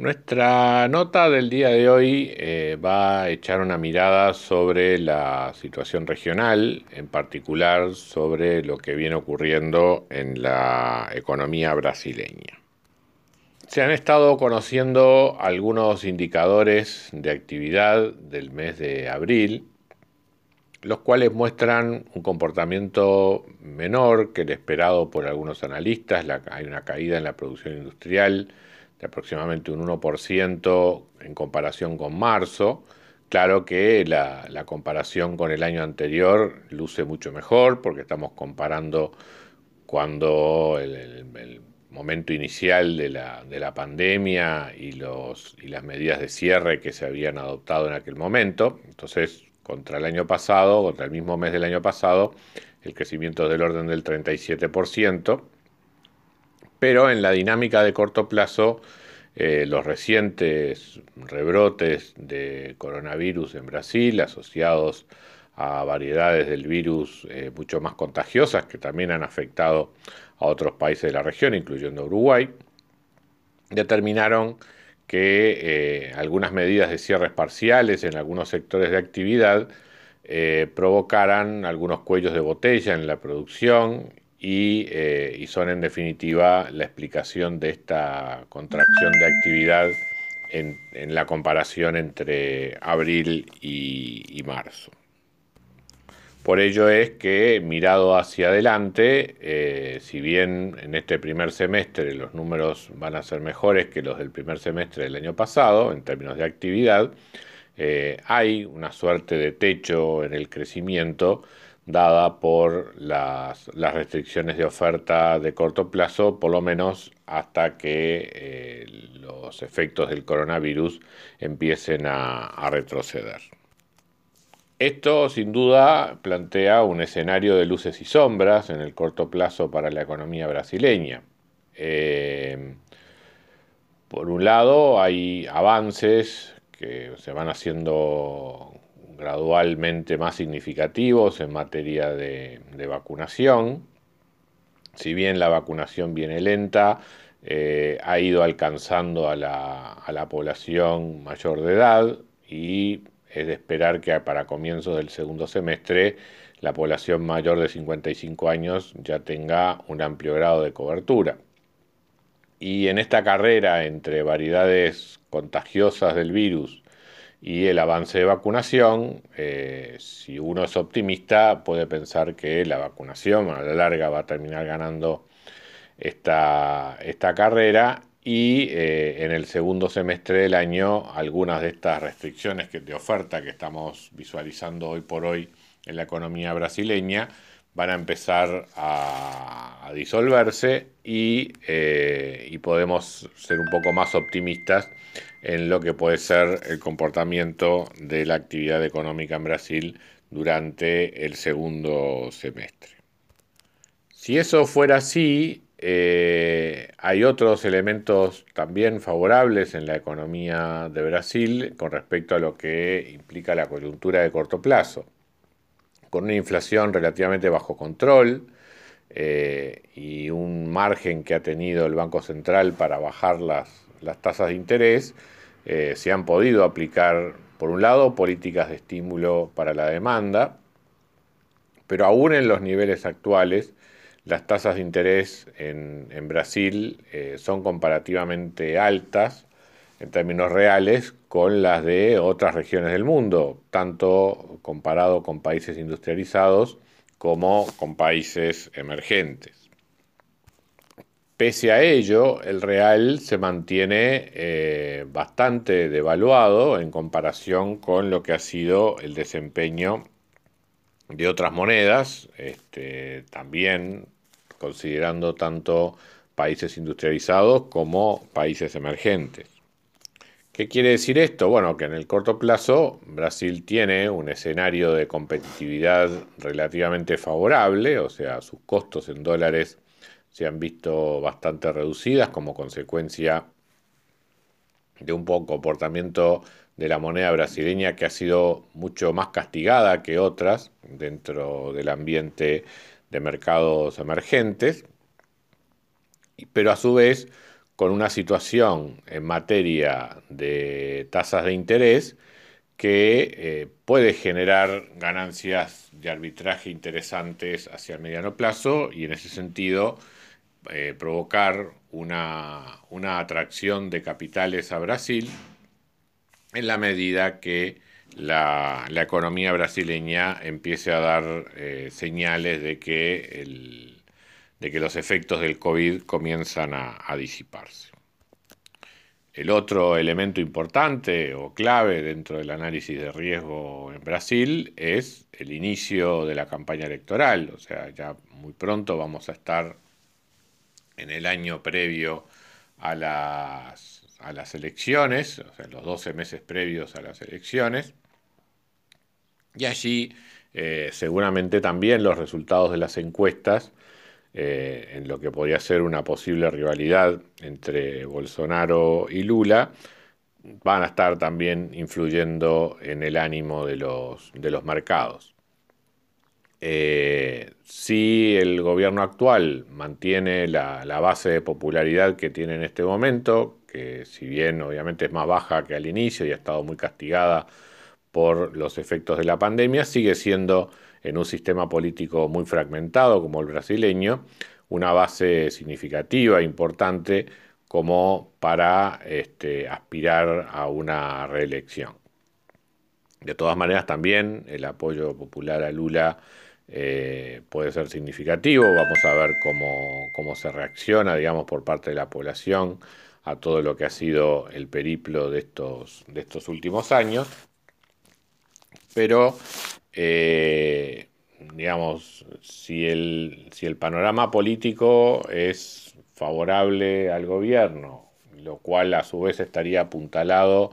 Nuestra nota del día de hoy eh, va a echar una mirada sobre la situación regional, en particular sobre lo que viene ocurriendo en la economía brasileña. Se han estado conociendo algunos indicadores de actividad del mes de abril, los cuales muestran un comportamiento menor que el esperado por algunos analistas. hay una caída en la producción industrial, de aproximadamente un 1% en comparación con marzo. Claro que la, comparación con el año anterior luce mucho mejor porque estamos comparando cuando el, momento inicial de la, de la pandemia y, los, y las medidas de cierre que se habían adoptado en aquel momento. Entonces, contra el año pasado, contra el mismo mes del año pasado, el crecimiento es del orden del 37% pero en la dinámica de corto plazo, eh, los recientes rebrotes de coronavirus en Brasil, asociados a variedades del virus eh, mucho más contagiosas que también han afectado a otros países de la región, incluyendo Uruguay, determinaron que eh, algunas medidas de cierres parciales en algunos sectores de actividad provocaran algunos cuellos de botella en la producción eh, y, son en definitiva la explicación de esta contracción de actividad en, la comparación entre abril y, marzo. Por ello es que mirado hacia adelante, eh, si bien en este primer semestre los números van a ser mejores que los del primer semestre del año pasado en términos de actividad, eh, hay una suerte de techo en el crecimiento dada por las, restricciones de oferta de corto plazo, por lo menos hasta que eh, los efectos del coronavirus empiecen a, retroceder. Esto sin duda plantea un escenario de luces y sombras en el corto plazo para la economía brasileña. Eh, por un lado hay avances que se van haciendo gradualmente más significativos en materia de, vacunación. Si bien la vacunación viene lenta, eh, ha ido alcanzando a la, población mayor de edad y es de esperar que para comienzos del segundo semestre la población mayor de 55 años ya tenga un amplio grado de cobertura. Y en esta carrera entre variedades contagiosas del virus y el avance de vacunación, eh, si uno es optimista, puede pensar que la vacunación a la larga va a terminar ganando esta, esta carrera. Y eh, en el segundo semestre del año algunas de estas restricciones que, de oferta que estamos visualizando hoy por hoy en la economía brasileña van a empezar a, disolverse y, eh, y podemos ser un poco más optimistas en lo que puede ser el comportamiento de la actividad económica en Brasil durante el segundo semestre. Si eso fuera así, eh, hay otros elementos también favorables en la economía de Brasil con respecto a lo que implica la coyuntura de corto plazo. Con una inflación relativamente bajo control eh, y un margen que ha tenido el Banco Central para bajar las las tasas de interés, eh, se han podido aplicar, por un lado, políticas de estímulo para la demanda, pero aún en los niveles actuales, las tasas de interés en, Brasil eh, son comparativamente altas en términos reales con las de otras regiones del mundo, tanto comparado con países industrializados como con países emergentes. Pese a ello, el real se mantiene eh, bastante devaluado en comparación con lo que ha sido el desempeño de otras monedas, este, también considerando tanto países industrializados como países emergentes. ¿Qué quiere decir esto? Bueno, que en el corto plazo Brasil tiene un escenario de competitividad relativamente favorable, o sea, sus costos en dólares se han visto bastante reducidas como consecuencia de un poco comportamiento de la moneda brasileña que ha sido mucho más castigada que otras dentro del ambiente de mercados emergentes, pero a su vez con una situación en materia de tasas de interés que eh, puede generar ganancias de arbitraje interesantes hacia el mediano plazo y en ese sentido eh, provocar una, atracción de capitales a Brasil en la medida que la, economía brasileña empiece a dar eh, señales de que el, de que los efectos del COVID comienzan a, disiparse. El otro elemento importante o clave dentro del análisis de riesgo en Brasil es el inicio de la campaña electoral. O sea, ya muy pronto vamos a estar en el año previo a las, a las elecciones, o sea, los 12 meses previos a las elecciones. Y allí eh, seguramente también los resultados de las encuestas eh, en lo que podría ser una posible rivalidad entre Bolsonaro y Lula, van a estar también influyendo en el ánimo de los, de los mercados. Eh, si el gobierno actual mantiene la, la, base de popularidad que tiene en este momento, que si bien obviamente es más baja que al inicio y ha estado muy castigada por los efectos de la pandemia, sigue siendo en un sistema político muy fragmentado como el brasileño, una base significativa, importante, como para este, aspirar a una reelección. De todas maneras, también el apoyo popular a Lula eh, puede ser significativo. Vamos a ver cómo, cómo, se reacciona, digamos, por parte de la población a todo lo que ha sido el periplo de estos, de estos últimos años. Pero eh, digamos, si el, si el panorama político es favorable al gobierno, lo cual a su vez estaría apuntalado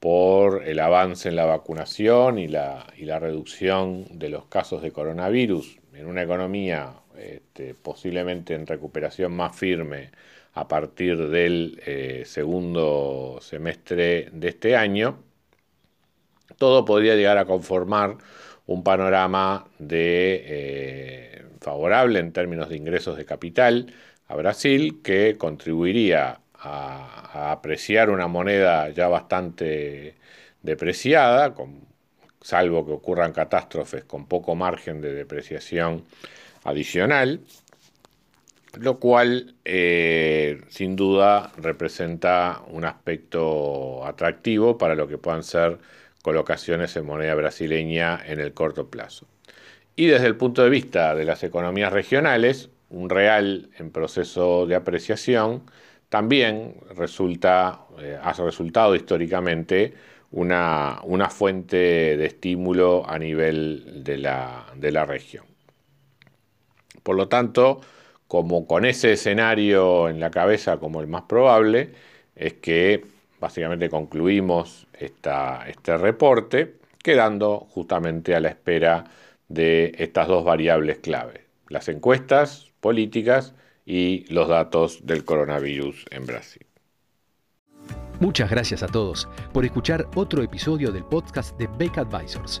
por el avance en la vacunación y la, y la reducción de los casos de coronavirus en una economía este, posiblemente en recuperación más firme a partir del eh, segundo semestre de este año, todo podría llegar a conformar un panorama eh, favorable en términos de ingresos de capital a Brasil que contribuiría a, apreciar una moneda ya bastante depreciada, salvo que ocurran catástrofes con poco margen de depreciación adicional, lo cual eh, sin duda representa un aspecto atractivo para lo que puedan ser colocaciones en moneda brasileña en el corto plazo. Y desde el punto de vista de las economías regionales, un real en proceso de apreciación también resulta, eh, ha resultado históricamente una, una, fuente de estímulo a nivel de la, de la región. Por lo tanto, como con ese escenario en la cabeza como el más probable, es que básicamente concluimos este reporte, quedando justamente a la espera de estas dos variables clave, las encuestas políticas y los datos del coronavirus en Brasil. Muchas gracias a todos por escuchar otro episodio del podcast de Beck Advisors.